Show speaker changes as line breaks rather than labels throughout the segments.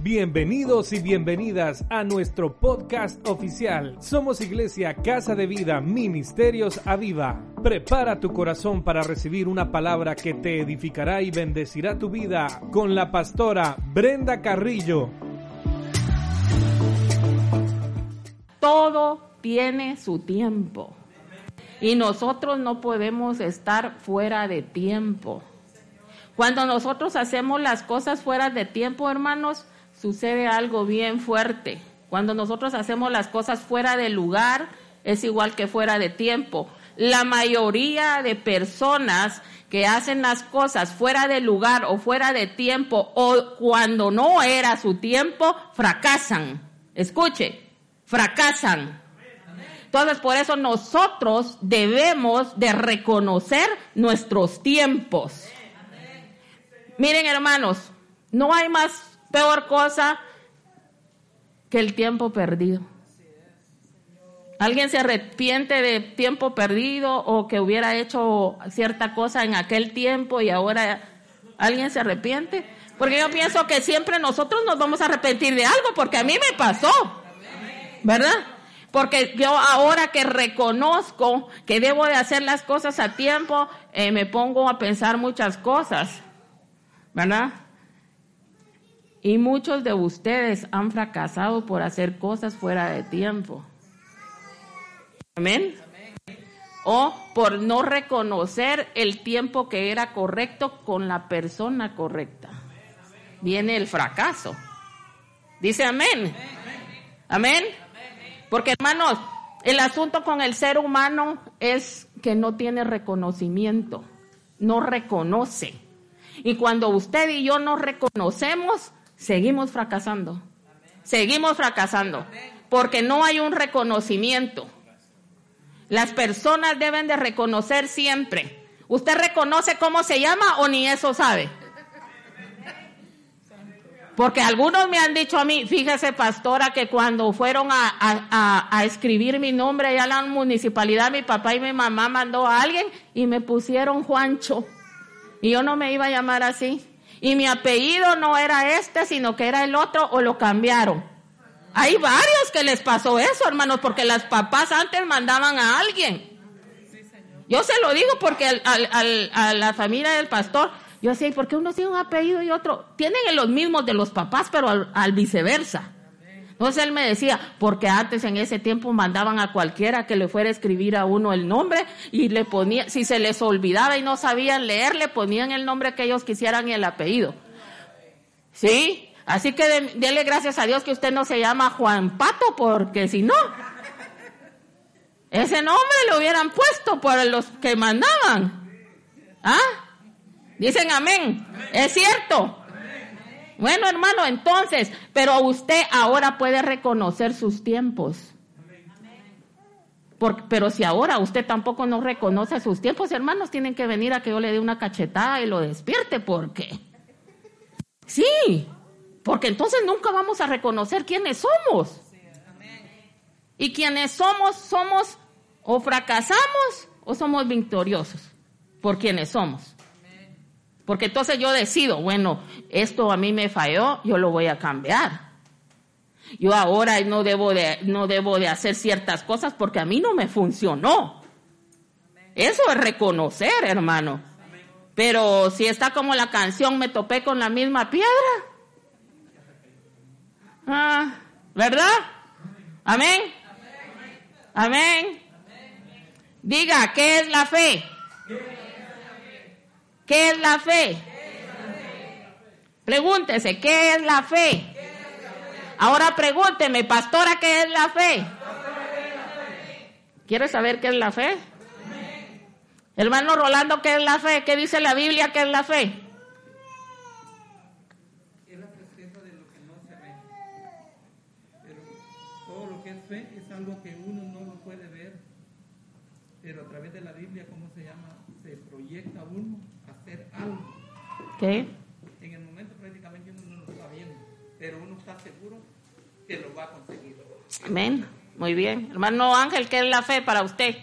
Bienvenidos y bienvenidas a nuestro podcast oficial. Somos Iglesia Casa de Vida Ministerios Aviva. Prepara tu corazón para recibir una palabra que te edificará y bendecirá tu vida con la pastora Brenda Carrillo.
Todo tiene su tiempo. Y nosotros no podemos estar fuera de tiempo. Cuando nosotros hacemos las cosas fuera de tiempo, hermanos, sucede algo bien fuerte. Cuando nosotros hacemos las cosas fuera de lugar, es igual que fuera de tiempo. La mayoría de personas que hacen las cosas fuera de lugar o fuera de tiempo o cuando no era su tiempo, fracasan. Escuche, fracasan. Entonces, por eso nosotros debemos de reconocer nuestros tiempos. Miren, hermanos, no hay más peor cosa que el tiempo perdido. ¿Alguien se arrepiente de tiempo perdido o que hubiera hecho cierta cosa en aquel tiempo y ahora alguien se arrepiente? Porque yo pienso que siempre nosotros nos vamos a arrepentir de algo, porque a mí me pasó, ¿verdad? Porque yo ahora que reconozco que debo de hacer las cosas a tiempo, eh, me pongo a pensar muchas cosas, ¿verdad? Y muchos de ustedes han fracasado por hacer cosas fuera de tiempo. Amén. O por no reconocer el tiempo que era correcto con la persona correcta. Viene el fracaso. Dice amén. Amén. Porque hermanos, el asunto con el ser humano es que no tiene reconocimiento, no reconoce. Y cuando usted y yo no reconocemos, seguimos fracasando. Seguimos fracasando. Porque no hay un reconocimiento. Las personas deben de reconocer siempre. ¿Usted reconoce cómo se llama o ni eso sabe? Porque algunos me han dicho a mí, fíjese pastora, que cuando fueron a, a, escribir mi nombre allá a la municipalidad, mi papá y mi mamá mandó a alguien y me pusieron Juancho. Y yo no me iba a llamar así y mi apellido no era este, sino que era el otro o lo cambiaron. Hay varios que les pasó eso, hermanos, porque las papás antes mandaban a alguien. Yo se lo digo porque a la familia del pastor, yo sé, ¿por qué uno tiene un apellido y otro? Tienen los mismos de los papás, pero al viceversa. Entonces él me decía, porque antes en ese tiempo mandaban a cualquiera que le fuera a escribir a uno el nombre y le ponía, si se les olvidaba y no sabían leer, le ponían el nombre que ellos quisieran y el apellido. ¿Sí? Así que dele gracias a Dios que usted no se llama Juan Pato, porque si no, ese nombre lo hubieran puesto por los que mandaban. ¿Ah? Dicen amén. Es cierto. Bueno, hermano, entonces, pero usted ahora puede reconocer sus tiempos. pero si ahora usted tampoco no reconoce sus tiempos, hermanos, tienen que venir a que yo le dé una cachetada y lo despierte, porque sí, porque entonces nunca vamos a reconocer quiénes somos. Y quienes somos, somos o fracasamos o somos victoriosos por quienes somos. Porque entonces yo decido, bueno, esto a mí me falló, yo lo voy a cambiar. Yo ahora no debo de, no debo de hacer ciertas cosas porque a mí no me funcionó. Eso es reconocer, hermano. Pero si está como la canción, me topé con la misma piedra. Ah, ¿verdad? Amén. Amén. Diga, ¿qué es la fe? ¿Qué es la fe? Pregúntese, ¿qué es la fe? Ahora pregúnteme, pastora, ¿qué es la fe? ¿Quiere saber qué es la fe? Hermano Rolando, ¿qué es la fe? ¿Qué dice la Biblia qué es la fe? ¿Qué?
En el momento prácticamente uno no lo está viendo, pero uno está seguro que lo va a conseguir.
Amén. Muy bien. Hermano Ángel, ¿qué es la fe para usted?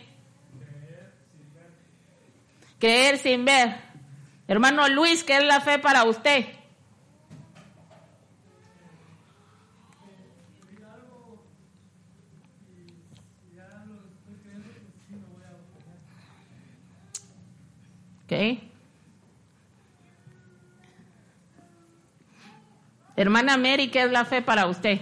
Creer sin ver. Hermano Luis, ¿qué es la fe para usted? Okay. Hermana Mary, ¿qué es la fe para usted?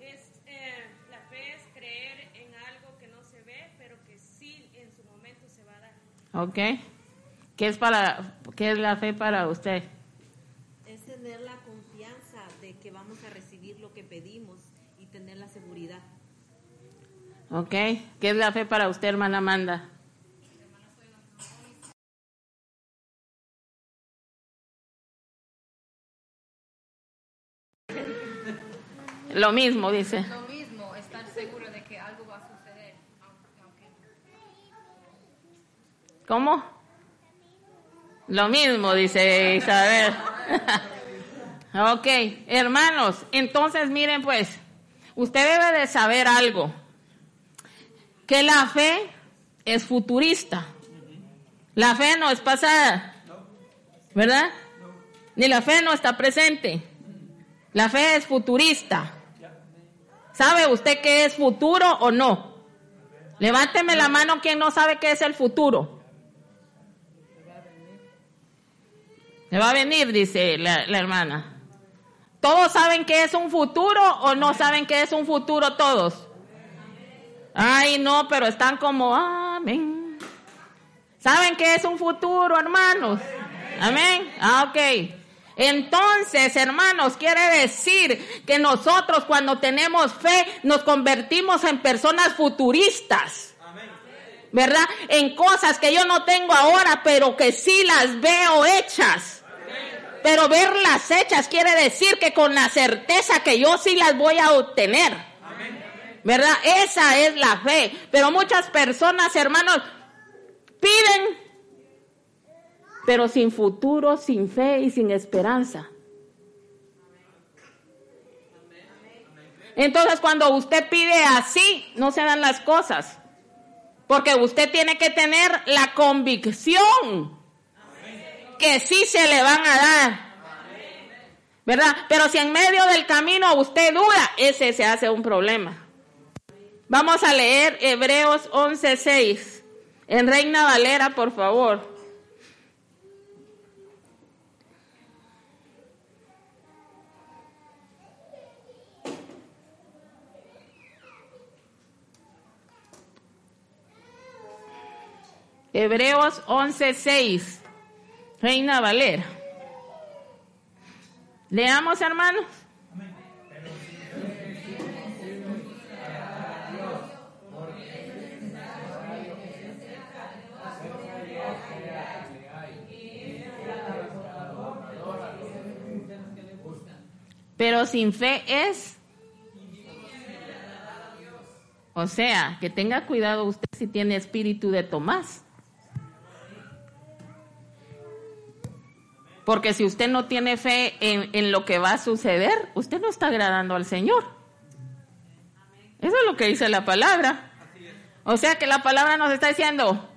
Es, eh, la fe es creer en algo que no se ve, pero que sí en su momento se va a dar.
¿Ok? ¿Qué es, para, qué es la fe para usted?
Es tener la confianza de que vamos a recibir lo que pedimos y tener la seguridad.
¿Ok? ¿Qué es la fe para usted, hermana Amanda? Lo mismo, dice.
Lo mismo, estar seguro de que algo va a suceder. aunque-
¿Cómo? Lo mismo, dice Isabel. ok, hermanos, entonces miren pues, usted debe de saber algo, que la fe es futurista. La fe no es pasada, ¿verdad? Ni la fe no está presente. La fe es futurista. ¿Sabe usted qué es futuro o no? Levánteme la mano quien no sabe qué es el futuro. Me va a venir, dice la, la hermana. ¿Todos saben qué es un futuro o no saben qué es un futuro todos? Ay, no, pero están como, amén. ¿Saben qué es un futuro, hermanos? Amén. Ah, ok. Entonces, hermanos, quiere decir que nosotros cuando tenemos fe nos convertimos en personas futuristas. ¿Verdad? En cosas que yo no tengo ahora, pero que sí las veo hechas. Pero verlas hechas quiere decir que con la certeza que yo sí las voy a obtener. ¿Verdad? Esa es la fe. Pero muchas personas, hermanos, piden, pero sin futuro, sin fe y sin esperanza. Entonces cuando usted pide así, no se dan las cosas. Porque usted tiene que tener la convicción que sí se le van a dar. ¿Verdad? Pero si en medio del camino usted duda, ese se hace un problema. Vamos a leer Hebreos 11:6. En Reina Valera, por favor. Hebreos 11:6. Reina Valera. Leamos, hermanos. Pero sin fe es. O sea, que tenga cuidado usted si tiene espíritu de Tomás. Porque si usted no tiene fe en, lo que va a suceder, usted no está agradando al Señor. Eso es lo que dice la palabra. O sea que la palabra nos está diciendo,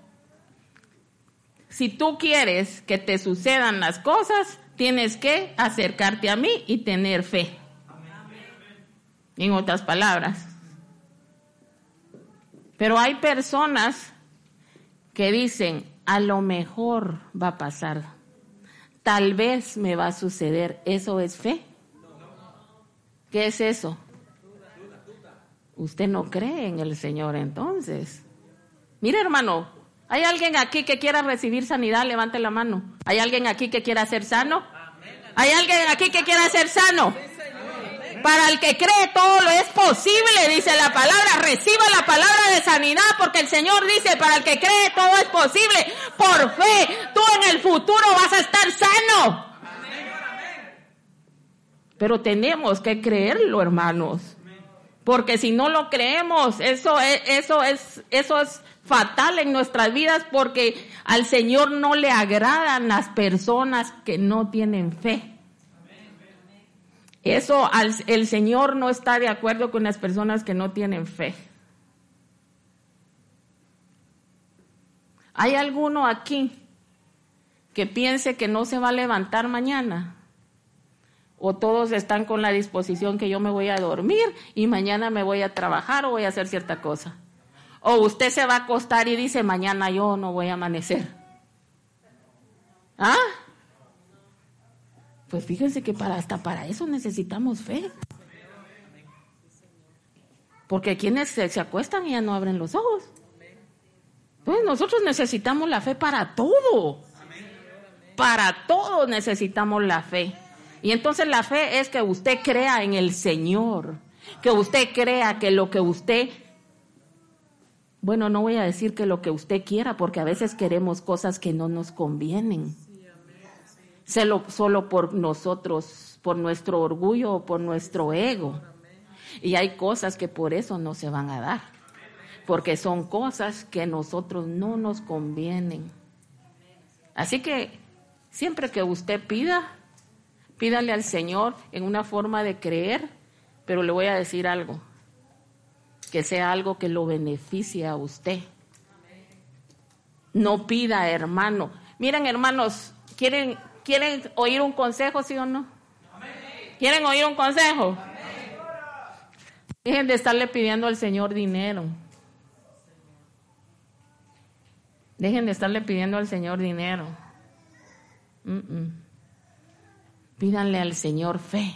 si tú quieres que te sucedan las cosas, tienes que acercarte a mí y tener fe. En otras palabras. Pero hay personas que dicen, a lo mejor va a pasar tal vez me va a suceder. ¿Eso es fe? ¿Qué es eso? Usted no cree en el Señor entonces. Mire hermano, ¿hay alguien aquí que quiera recibir sanidad? Levante la mano. ¿Hay alguien aquí que quiera ser sano? ¿Hay alguien aquí que quiera ser sano? Para el que cree todo lo es posible, dice la palabra. Reciba la palabra de sanidad porque el Señor dice, para el que cree todo es posible. Por fe, tú en el futuro vas a estar sano. Pero tenemos que creerlo, hermanos. Porque si no lo creemos, eso es, eso es, eso es fatal en nuestras vidas porque al Señor no le agradan las personas que no tienen fe. Eso el Señor no está de acuerdo con las personas que no tienen fe. ¿Hay alguno aquí que piense que no se va a levantar mañana? ¿O todos están con la disposición que yo me voy a dormir y mañana me voy a trabajar o voy a hacer cierta cosa? O usted se va a acostar y dice, mañana yo no voy a amanecer. ¿Ah? Pues fíjense que para, hasta para eso necesitamos fe. Porque quienes se, se acuestan y ya no abren los ojos. Pues nosotros necesitamos la fe para todo. Para todo necesitamos la fe. Y entonces la fe es que usted crea en el Señor. Que usted crea que lo que usted bueno, no voy a decir que lo que usted quiera, porque a veces queremos cosas que no nos convienen. Solo, solo por nosotros, por nuestro orgullo o por nuestro ego. Y hay cosas que por eso no se van a dar, porque son cosas que a nosotros no nos convienen. Así que siempre que usted pida, pídale al Señor en una forma de creer, pero le voy a decir algo que sea algo que lo beneficie a usted. No pida, hermano. Miren, hermanos, ¿quieren, ¿quieren oír un consejo, sí o no? ¿Quieren oír un consejo? Dejen de estarle pidiendo al Señor dinero. Dejen de estarle pidiendo al Señor dinero. Pídanle al Señor fe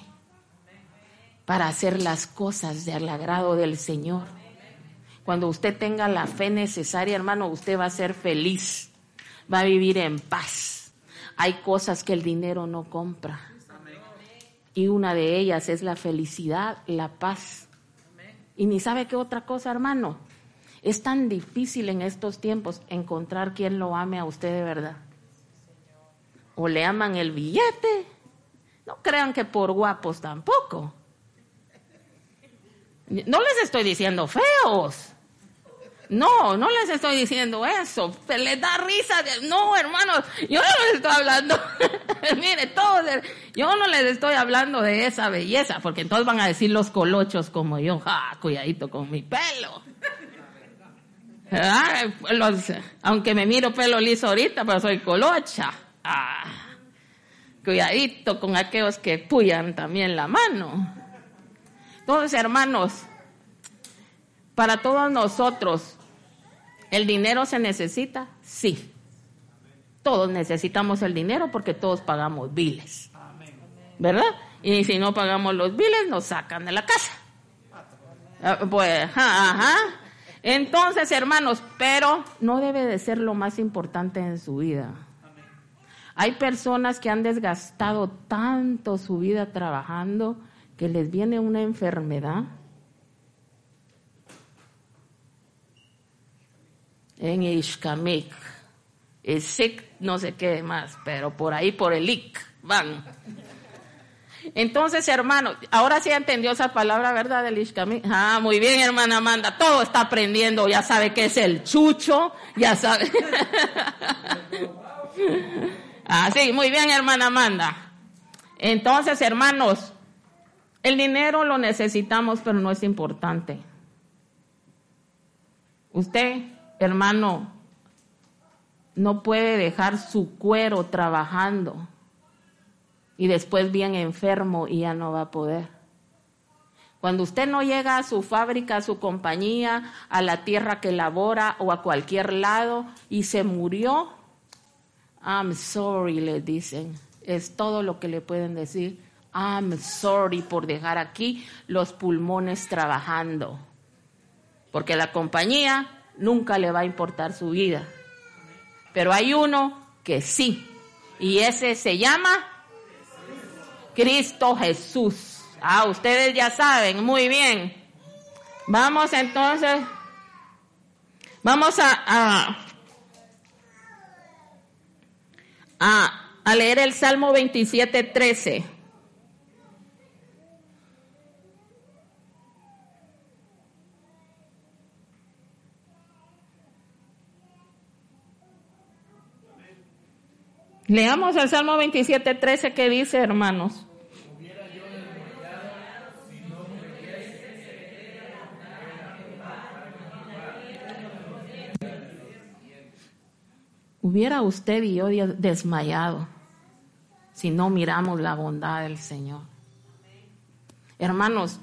para hacer las cosas del agrado del Señor. Cuando usted tenga la fe necesaria, hermano, usted va a ser feliz, va a vivir en paz. Hay cosas que el dinero no compra. Y una de ellas es la felicidad, la paz. Y ni sabe qué otra cosa, hermano. Es tan difícil en estos tiempos encontrar quien lo ame a usted de verdad. O le aman el billete. No crean que por guapos tampoco. No les estoy diciendo feos. No, no les estoy diciendo eso. Les da risa. No, hermanos, yo no les estoy hablando. Mire, todos, yo no les estoy hablando de esa belleza, porque entonces van a decir los colochos como yo. Ah, cuidadito con mi pelo. aunque me miro pelo liso ahorita, pero soy colocha. Ah, cuidadito con aquellos que puyan también la mano. Entonces, hermanos, para todos nosotros, ¿el dinero se necesita? Sí. Todos necesitamos el dinero porque todos pagamos biles. ¿Verdad? Y si no pagamos los biles, nos sacan de la casa. Ah, pues, ajá. Entonces, hermanos, pero no debe de ser lo más importante en su vida. Hay personas que han desgastado tanto su vida trabajando que les viene una enfermedad en Ishkamik, Isik, no sé qué más, pero por ahí, por el Ik, van. Entonces, hermano, ahora sí entendió esa palabra, ¿verdad? Del Ishkamik. Ah, muy bien, hermana Amanda, todo está aprendiendo, ya sabe qué es el chucho, ya sabe. ah, sí, muy bien, hermana Amanda. Entonces, hermanos, el dinero lo necesitamos, pero no es importante. Usted, hermano, no puede dejar su cuero trabajando y después bien enfermo y ya no va a poder. Cuando usted no llega a su fábrica, a su compañía, a la tierra que labora o a cualquier lado y se murió, I'm sorry, le dicen. Es todo lo que le pueden decir. I'm sorry por dejar aquí los pulmones trabajando. Porque la compañía nunca le va a importar su vida. Pero hay uno que sí. Y ese se llama Cristo Jesús. Ah, ustedes ya saben, muy bien. Vamos entonces, vamos a, a, a, leer el Salmo 27, 13. Leamos el Salmo 27, 13 que dice, hermanos. Hubiera usted y yo desmayado si no miramos la bondad del Señor. Hermanos,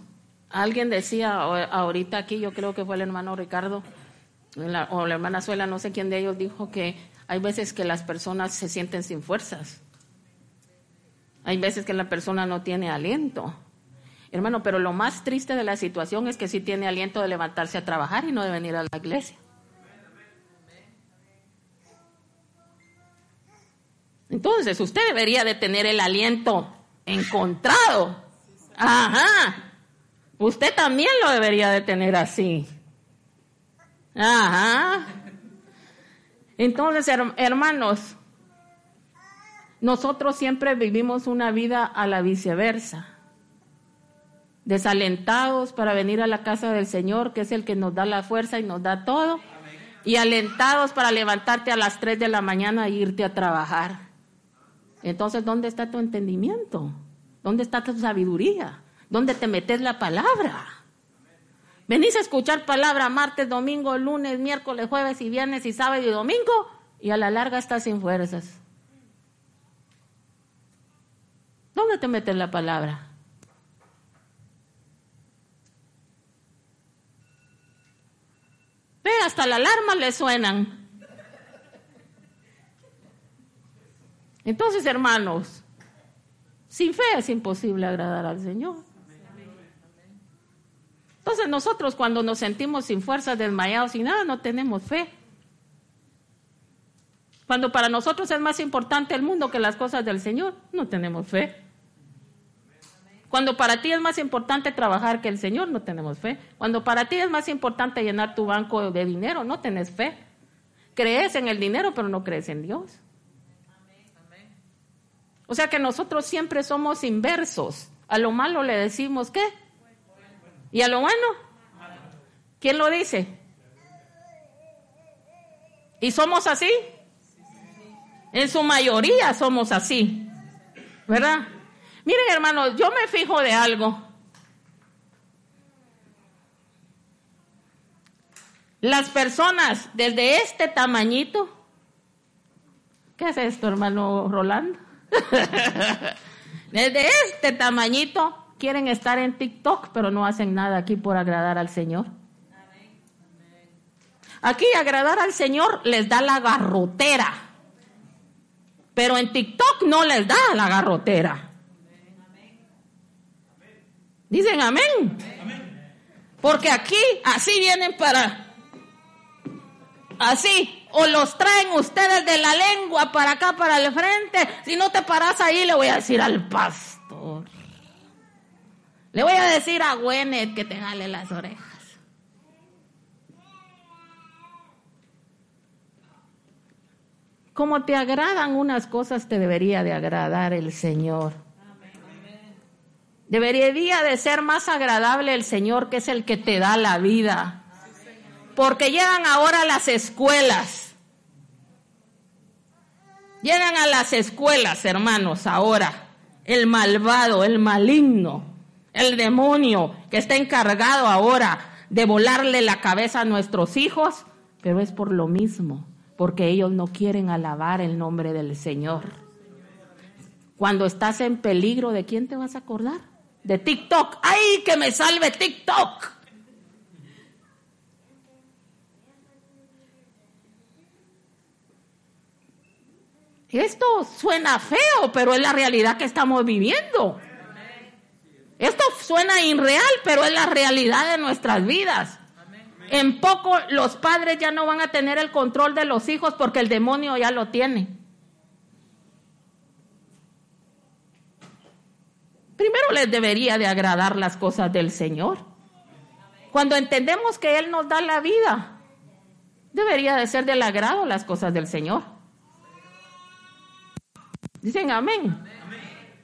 alguien decía ahorita aquí, yo creo que fue el hermano Ricardo, o la hermana Suela, no sé quién de ellos dijo que hay veces que las personas se sienten sin fuerzas. Hay veces que la persona no tiene aliento. Hermano, pero lo más triste de la situación es que sí tiene aliento de levantarse a trabajar y no de venir a la iglesia. Entonces, usted debería de tener el aliento encontrado. Ajá. Usted también lo debería de tener así. Ajá. Entonces, her- hermanos, nosotros siempre vivimos una vida a la viceversa. Desalentados para venir a la casa del Señor, que es el que nos da la fuerza y nos da todo. Y alentados para levantarte a las 3 de la mañana e irte a trabajar. Entonces, ¿dónde está tu entendimiento? ¿Dónde está tu sabiduría? ¿Dónde te metes la palabra? Venís a escuchar palabra martes, domingo, lunes, miércoles, jueves y viernes y sábado y domingo y a la larga estás sin fuerzas. ¿Dónde te metes la palabra? Ve, hasta la alarma le suenan. Entonces, hermanos, sin fe es imposible agradar al Señor. Entonces nosotros cuando nos sentimos sin fuerzas, desmayados, sin nada, no tenemos fe. Cuando para nosotros es más importante el mundo que las cosas del Señor, no tenemos fe. Cuando para ti es más importante trabajar que el Señor, no tenemos fe. Cuando para ti es más importante llenar tu banco de dinero, no tenés fe. Crees en el dinero, pero no crees en Dios. O sea que nosotros siempre somos inversos. A lo malo le decimos qué. ¿Y a lo bueno? ¿Quién lo dice? ¿Y somos así? En su mayoría somos así. ¿Verdad? Miren, hermanos, yo me fijo de algo. Las personas desde este tamañito. ¿Qué es esto, hermano Rolando? desde este tamañito quieren estar en TikTok, pero no hacen nada aquí por agradar al Señor. Aquí agradar al Señor les da la garrotera, pero en TikTok no les da la garrotera. Dicen amén. Porque aquí así vienen para, así, o los traen ustedes de la lengua para acá, para el frente. Si no te paras ahí, le voy a decir al pastor. Le voy a decir a Gwenet que te jale las orejas. Como te agradan unas cosas, te debería de agradar el Señor. Debería de ser más agradable el Señor, que es el que te da la vida. Porque llegan ahora a las escuelas. Llegan a las escuelas, hermanos, ahora. El malvado, el maligno, el demonio que está encargado ahora de volarle la cabeza a nuestros hijos, pero es por lo mismo, porque ellos no quieren alabar el nombre del Señor. Cuando estás en peligro, ¿de quién te vas a acordar? De TikTok. ¡Ay, que me salve TikTok! Esto suena feo, pero es la realidad que estamos viviendo. Suena irreal, pero es la realidad de nuestras vidas. En poco los padres ya no van a tener el control de los hijos porque el demonio ya lo tiene. Primero les debería de agradar las cosas del Señor. Cuando entendemos que Él nos da la vida, debería de ser del agrado las cosas del Señor. Dicen amén.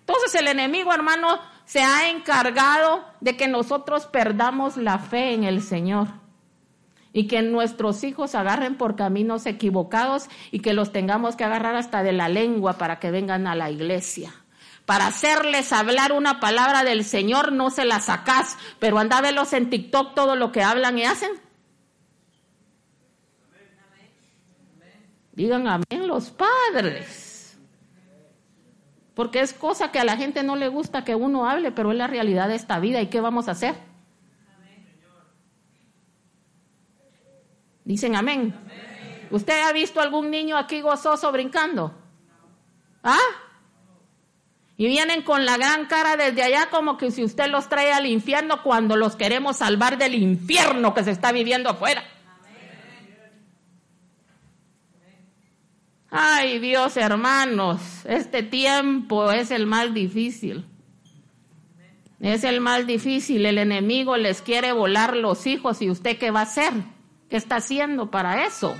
Entonces el enemigo, hermano, se ha encargado de que nosotros perdamos la fe en el Señor y que nuestros hijos agarren por caminos equivocados y que los tengamos que agarrar hasta de la lengua para que vengan a la iglesia. Para hacerles hablar una palabra del Señor no se la sacás, pero anda a verlos en TikTok todo lo que hablan y hacen. Digan amén los padres. Porque es cosa que a la gente no le gusta que uno hable, pero es la realidad de esta vida. ¿Y qué vamos a hacer? Dicen amén. ¿Usted ha visto algún niño aquí gozoso brincando? ¿Ah? Y vienen con la gran cara desde allá como que si usted los trae al infierno cuando los queremos salvar del infierno que se está viviendo afuera. Ay Dios hermanos, este tiempo es el más difícil. Es el más difícil. El enemigo les quiere volar los hijos y usted qué va a hacer? ¿Qué está haciendo para eso?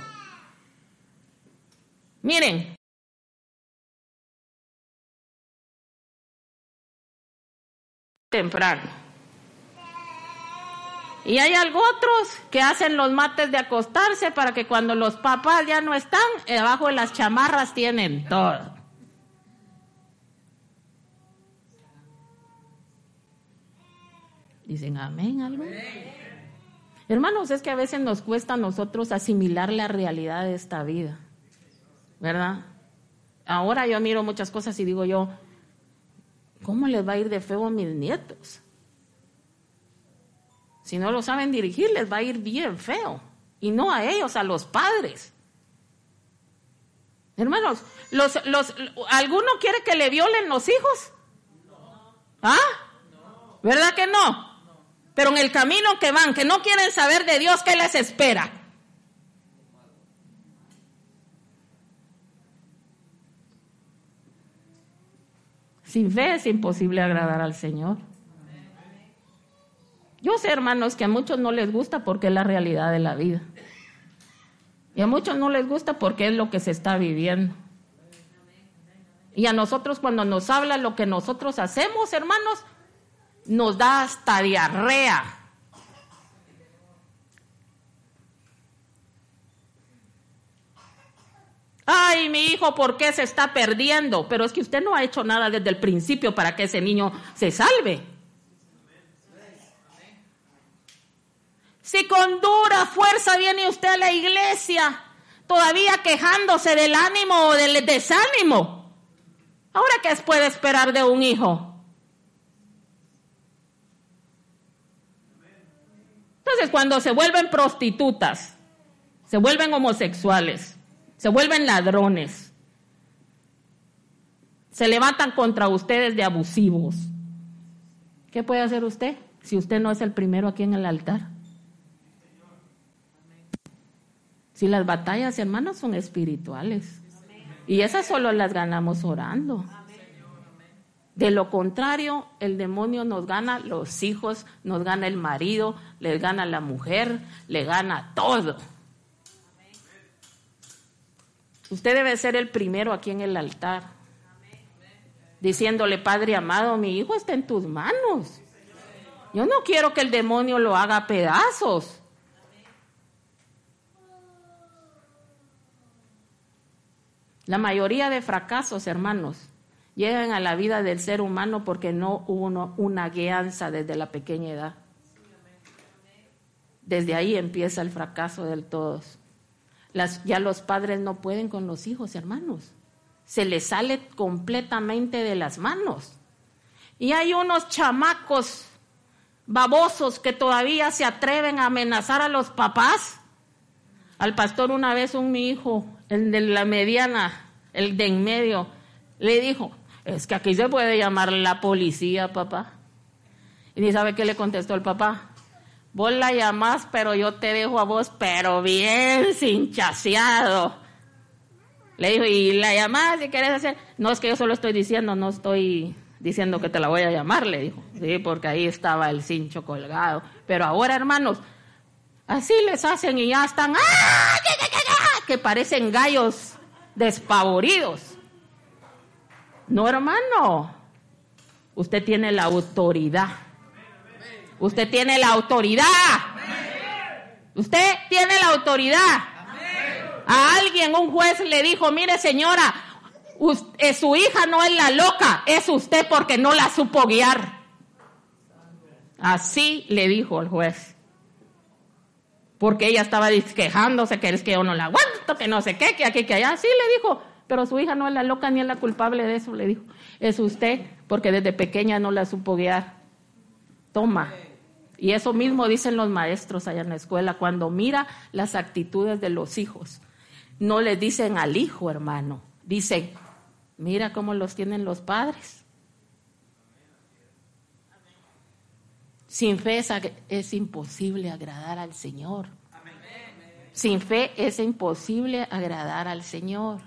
Miren. Temprano. Y hay algo otros que hacen los mates de acostarse para que cuando los papás ya no están, debajo de las chamarras tienen todo. Dicen amén algo. Hermanos, es que a veces nos cuesta a nosotros asimilar la realidad de esta vida, ¿verdad? Ahora yo miro muchas cosas y digo yo, ¿cómo les va a ir de feo a mis nietos? Si no lo saben dirigir, les va a ir bien feo. Y no a ellos, a los padres. Hermanos, los, los, ¿alguno quiere que le violen los hijos? ¿Ah? ¿Verdad que no? Pero en el camino que van, que no quieren saber de Dios, ¿qué les espera? Sin fe es imposible agradar al Señor. Yo sé, hermanos, que a muchos no les gusta porque es la realidad de la vida. Y a muchos no les gusta porque es lo que se está viviendo. Y a nosotros cuando nos habla lo que nosotros hacemos, hermanos, nos da hasta diarrea. Ay, mi hijo, ¿por qué se está perdiendo? Pero es que usted no ha hecho nada desde el principio para que ese niño se salve. Si con dura fuerza viene usted a la iglesia, todavía quejándose del ánimo o del desánimo, ¿ahora qué puede esperar de un hijo? Entonces, cuando se vuelven prostitutas, se vuelven homosexuales, se vuelven ladrones, se levantan contra ustedes de abusivos, ¿qué puede hacer usted si usted no es el primero aquí en el altar? Si las batallas, hermanos, son espirituales. Y esas solo las ganamos orando. De lo contrario, el demonio nos gana los hijos, nos gana el marido, les gana la mujer, le gana todo. Usted debe ser el primero aquí en el altar, diciéndole, Padre amado, mi hijo está en tus manos. Yo no quiero que el demonio lo haga a pedazos. La mayoría de fracasos, hermanos, llegan a la vida del ser humano porque no hubo una guianza desde la pequeña edad. Desde ahí empieza el fracaso del todos. Ya los padres no pueden con los hijos, hermanos. Se les sale completamente de las manos. Y hay unos chamacos babosos que todavía se atreven a amenazar a los papás. Al pastor una vez un mi hijo, el de la mediana, el de en medio, le dijo, es que aquí se puede llamar la policía, papá. Y ni sabe qué le contestó el papá. Vos la llamás, pero yo te dejo a vos, pero bien sinchaseado. Le dijo, y la llamás si quieres hacer. No es que yo solo estoy diciendo, no estoy diciendo que te la voy a llamar, le dijo. Sí, porque ahí estaba el cincho colgado. Pero ahora, hermanos, así les hacen y ya están, ¡ah! Parecen gallos despavoridos. No, hermano. Usted tiene la autoridad. Usted tiene la autoridad. Usted tiene la autoridad. A alguien, un juez le dijo, mire señora, eh, su hija no es la loca, es usted porque no la supo guiar. Así le dijo el juez. Porque ella estaba quejándose que es que yo no la aguanto, que no sé qué, que aquí, que allá. Así le dijo. Pero su hija no es la loca ni es la culpable de eso, le dijo. Es usted, porque desde pequeña no la supo guiar. Toma. Y eso mismo dicen los maestros allá en la escuela, cuando mira las actitudes de los hijos. No le dicen al hijo, hermano, dicen, mira cómo los tienen los padres. Sin fe es, imposible agradar al Señor. Sin fe es imposible agradar al Señor.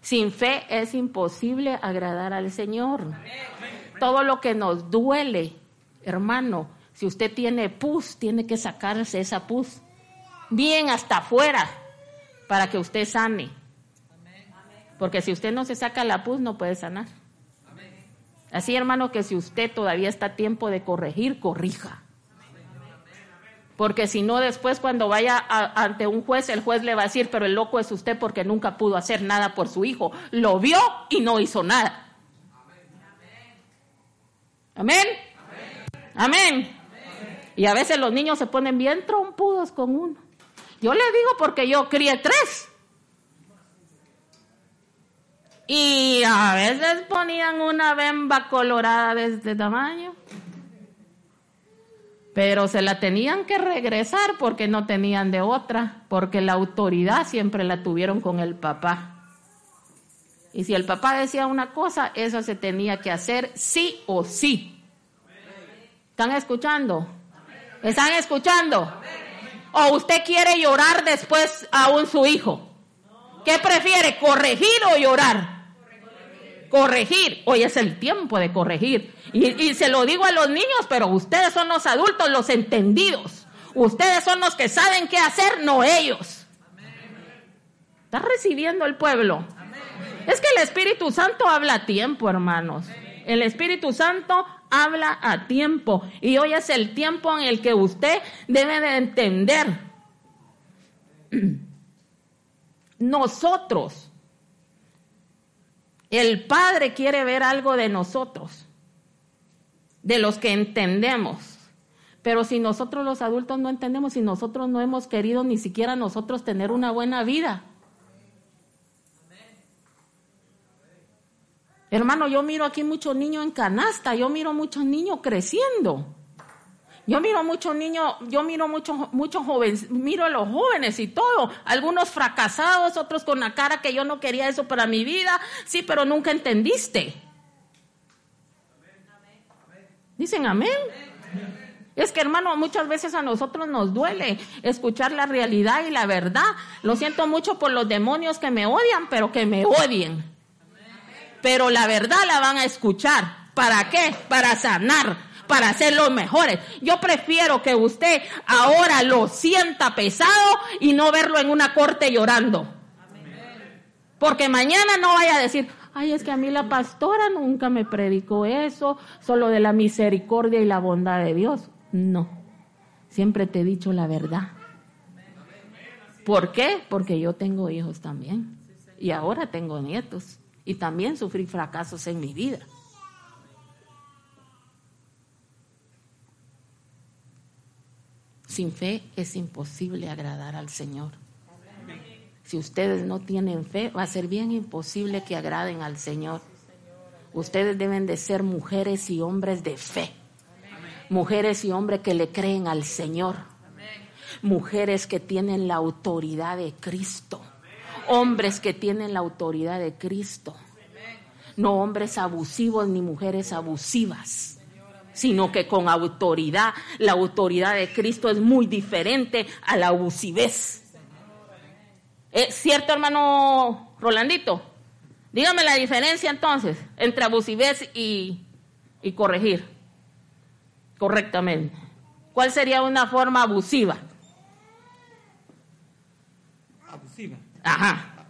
Sin fe es imposible agradar al Señor. Todo lo que nos duele, hermano, si usted tiene pus, tiene que sacarse esa pus bien hasta afuera para que usted sane. Porque si usted no se saca la pus, no puede sanar. Así, hermano, que si usted todavía está a tiempo de corregir, corrija. Porque si no, después cuando vaya ante un juez, el juez le va a decir, pero el loco es usted porque nunca pudo hacer nada por su hijo. Lo vio y no hizo nada. Amén. Amén. Y a veces los niños se ponen bien trompudos con uno. Yo le digo porque yo crié tres. Y a veces ponían una bemba colorada de este tamaño. Pero se la tenían que regresar porque no tenían de otra, porque la autoridad siempre la tuvieron con el papá. Y si el papá decía una cosa, eso se tenía que hacer sí o sí. ¿Están escuchando? ¿Están escuchando? ¿O usted quiere llorar después aún su hijo? ¿Qué prefiere, corregir o llorar? Corregir. Hoy es el tiempo de corregir. Y, se lo digo a los niños, pero ustedes son los adultos, los entendidos. Ustedes son los que saben qué hacer, no ellos. ¿Está recibiendo el pueblo? Es que el Espíritu Santo habla a tiempo, hermanos. El Espíritu Santo habla a tiempo. Y hoy es el tiempo en el que usted debe de entender. Nosotros, el Padre quiere ver algo de nosotros, de los que entendemos. Pero si nosotros los adultos no entendemos, si nosotros no hemos querido ni siquiera nosotros tener una buena vida, Hermano, yo miro aquí muchos niños en canasta, yo miro muchos niños creciendo. Yo miro muchos niños, yo miro muchos muchos jóvenes, miro a los jóvenes y todo, algunos fracasados, otros con la cara que yo no quería eso para mi vida, sí, pero nunca entendiste. Dicen amén. Es que hermano, muchas veces a nosotros nos duele escuchar la realidad y la verdad. Lo siento mucho por los demonios que me odian, pero que me odien pero la verdad la van a escuchar. ¿Para qué? Para sanar, para ser los mejores. Yo prefiero que usted ahora lo sienta pesado y no verlo en una corte llorando. Porque mañana no vaya a decir, ay, es que a mí la pastora nunca me predicó eso, solo de la misericordia y la bondad de Dios. No, siempre te he dicho la verdad. ¿Por qué? Porque yo tengo hijos también. Y ahora tengo nietos y también sufrí fracasos en mi vida. Sin fe es imposible agradar al Señor. Si ustedes no tienen fe, va a ser bien imposible que agraden al Señor. Ustedes deben de ser mujeres y hombres de fe. Mujeres y hombres que le creen al Señor. Mujeres que tienen la autoridad de Cristo hombres que tienen la autoridad de Cristo. No hombres abusivos ni mujeres abusivas, sino que con autoridad. La autoridad de Cristo es muy diferente a la abusivez. ¿Es cierto, hermano Rolandito? Dígame la diferencia entonces entre abusivez y, y corregir correctamente. ¿Cuál sería una forma abusiva?
Abusiva.
Ajá.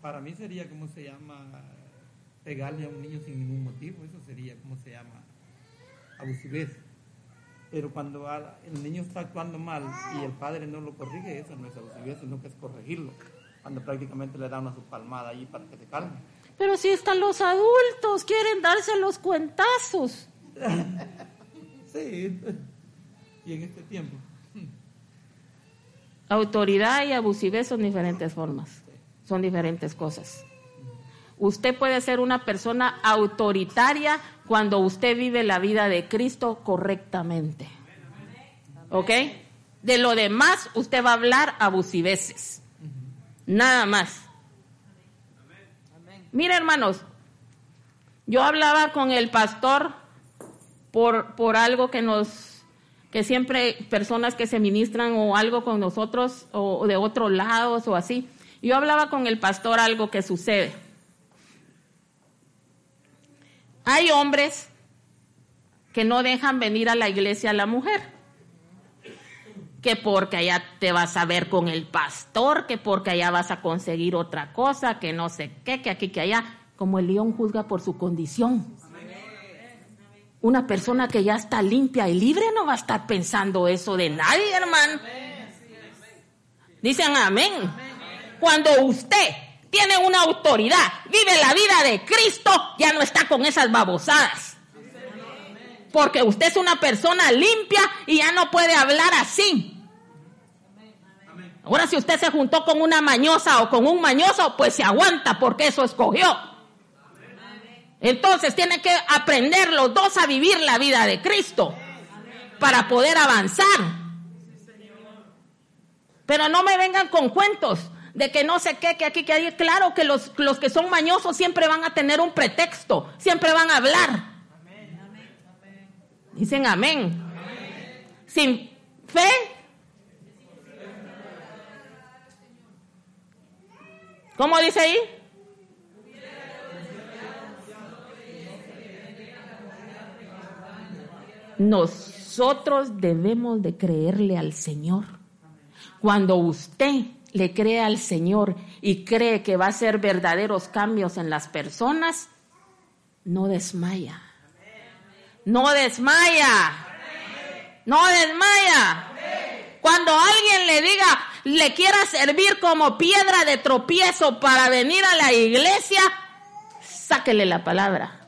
Para mí sería, ¿cómo se llama? Pegarle a un niño sin ningún motivo. Eso sería, ¿cómo se llama? Abusivez. Pero cuando el niño está actuando mal y el padre no lo corrige, eso no es abusivez, sino que es corregirlo. Cuando prácticamente le da una su palmada ahí para que se calme.
Pero si están los adultos, quieren darse los cuentazos.
Sí. Y en este tiempo.
Autoridad y abusivez son diferentes formas, son diferentes cosas. Usted puede ser una persona autoritaria cuando usted vive la vida de Cristo correctamente. ¿Ok? De lo demás, usted va a hablar abusiveces. Nada más. Mire, hermanos, yo hablaba con el pastor por, por algo que nos, que siempre personas que se ministran o algo con nosotros o, de otros lados o así. Yo hablaba con el pastor algo que sucede. Hay hombres que no dejan venir a la iglesia a la mujer. Que porque allá te vas a ver con el pastor, que porque allá vas a conseguir otra cosa, que no sé qué, que aquí, que allá. Como el león juzga por su condición. Una persona que ya está limpia y libre no va a estar pensando eso de nadie, hermano. Dicen amén. Cuando usted tiene una autoridad, vive la vida de Cristo, ya no está con esas babosadas. Porque usted es una persona limpia y ya no puede hablar así. Ahora si usted se juntó con una mañosa o con un mañoso, pues se aguanta porque eso escogió. Entonces tiene que aprender los dos a vivir la vida de Cristo para poder avanzar. Pero no me vengan con cuentos de que no sé qué, que aquí, que ahí. Claro que los, los que son mañosos siempre van a tener un pretexto, siempre van a hablar. Dicen amén. Sin fe. ¿Cómo dice ahí? Nosotros debemos de creerle al Señor. Cuando usted le cree al Señor y cree que va a hacer verdaderos cambios en las personas, no desmaya. No desmaya. No desmaya. Cuando alguien le diga, le quiera servir como piedra de tropiezo para venir a la iglesia, sáquele la palabra.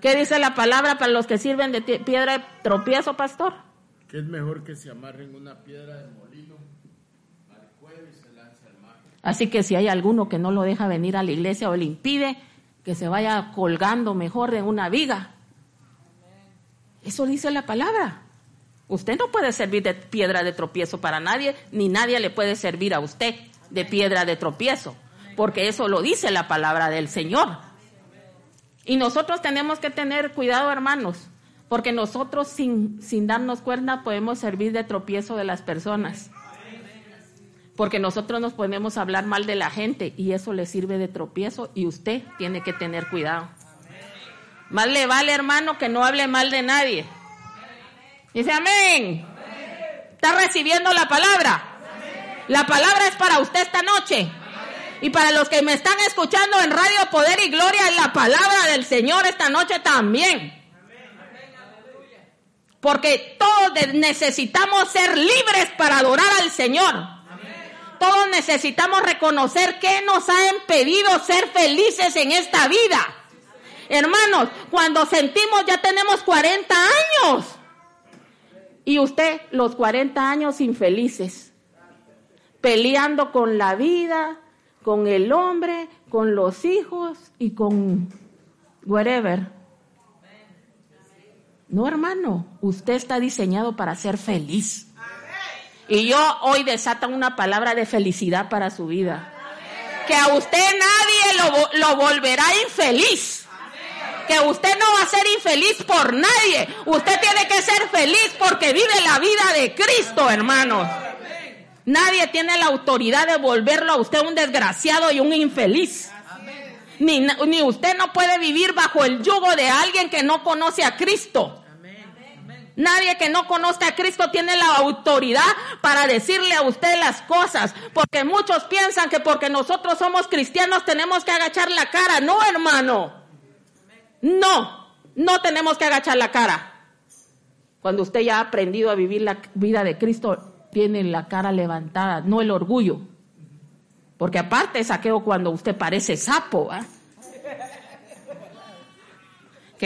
¿Qué dice la palabra para los que sirven de piedra de tropiezo, pastor?
Que es mejor que se amarren una piedra de molino al cuello y se lance al mar.
Así que si hay alguno que no lo deja venir a la iglesia o le impide, que se vaya colgando mejor de una viga. Eso dice la palabra. Usted no puede servir de piedra de tropiezo para nadie, ni nadie le puede servir a usted de piedra de tropiezo, porque eso lo dice la palabra del Señor. Y nosotros tenemos que tener cuidado, hermanos, porque nosotros sin, sin darnos cuenta podemos servir de tropiezo de las personas. Porque nosotros nos podemos hablar mal de la gente y eso le sirve de tropiezo y usted tiene que tener cuidado. Más le vale, hermano, que no hable mal de nadie. Dice amén. ¿Está recibiendo la palabra? La palabra es para usted esta noche. Y para los que me están escuchando en Radio Poder y Gloria, la palabra del Señor esta noche también. Porque todos necesitamos ser libres para adorar al Señor. Todos necesitamos reconocer que nos ha impedido ser felices en esta vida. Hermanos, cuando sentimos ya tenemos 40 años. Y usted los 40 años infelices. Peleando con la vida, con el hombre, con los hijos y con whatever. No, hermano, usted está diseñado para ser feliz. Y yo hoy desata una palabra de felicidad para su vida. Que a usted nadie lo, lo volverá infeliz. Que usted no va a ser infeliz por nadie. Usted tiene que ser feliz porque vive la vida de Cristo, hermanos. Nadie tiene la autoridad de volverlo a usted un desgraciado y un infeliz. Ni, ni, usted no puede vivir bajo el yugo de alguien que no conoce a Cristo. Nadie que no conozca a Cristo tiene la autoridad para decirle a usted las cosas, porque muchos piensan que porque nosotros somos cristianos tenemos que agachar la cara. No, hermano. No, no tenemos que agachar la cara. Cuando usted ya ha aprendido a vivir la vida de Cristo, tiene la cara levantada, no el orgullo. Porque aparte saqueo cuando usted parece sapo,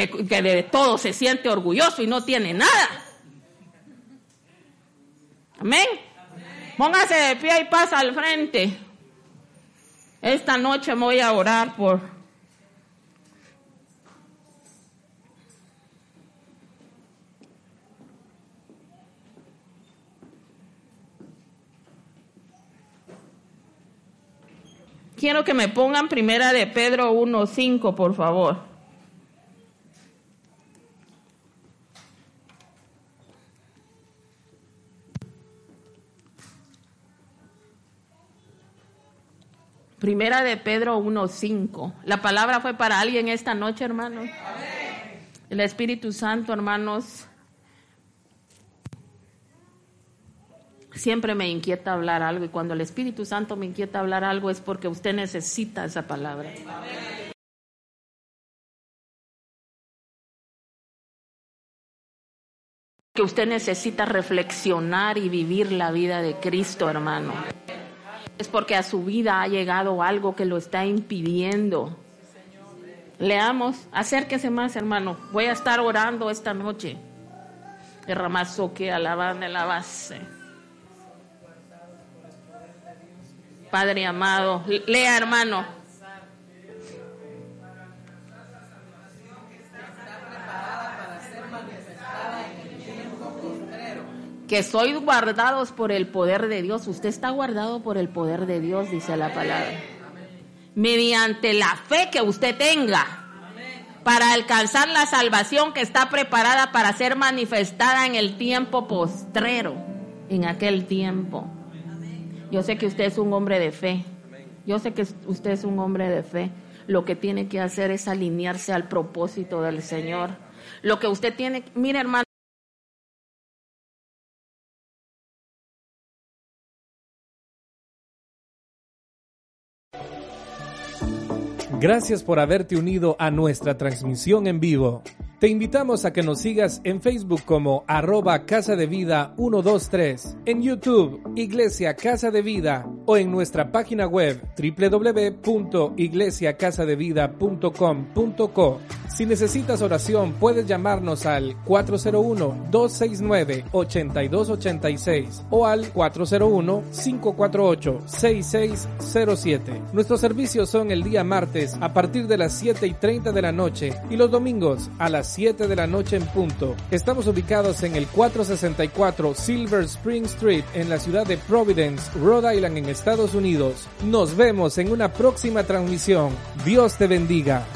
que, de todo se siente orgulloso y no tiene nada. Amén. Póngase de pie y pasa al frente. Esta noche voy a orar por Quiero que me pongan primera de Pedro 1:5, por favor. Primera de Pedro 1.5. La palabra fue para alguien esta noche, hermanos. El Espíritu Santo, hermanos, siempre me inquieta hablar algo y cuando el Espíritu Santo me inquieta hablar algo es porque usted necesita esa palabra. Que usted necesita reflexionar y vivir la vida de Cristo, hermano. Es porque a su vida ha llegado algo que lo está impidiendo. Leamos, acérquese más, hermano. Voy a estar orando esta noche. Que alaban de la base. Padre amado, lea, hermano. Que sois guardados por el poder de Dios. Usted está guardado por el poder de Dios, dice la palabra. Mediante la fe que usted tenga para alcanzar la salvación que está preparada para ser manifestada en el tiempo postrero, en aquel tiempo. Yo sé que usted es un hombre de fe. Yo sé que usted es un hombre de fe. Lo que tiene que hacer es alinearse al propósito del Señor. Lo que usted tiene, mire hermano,
Gracias por haberte unido a nuestra transmisión en vivo. Te invitamos a que nos sigas en Facebook como arroba Casa de Vida 123, en YouTube Iglesia Casa de Vida o en nuestra página web www.iglesiacasadevida.com.co. Si necesitas oración puedes llamarnos al 401-269-8286 o al 401-548-6607. Nuestros servicios son el día martes a partir de las 7 y 30 de la noche y los domingos a las 7 de la noche en punto. Estamos ubicados en el 464 Silver Spring Street en la ciudad de Providence, Rhode Island en Estados Unidos. Nos vemos en una próxima transmisión. Dios te bendiga.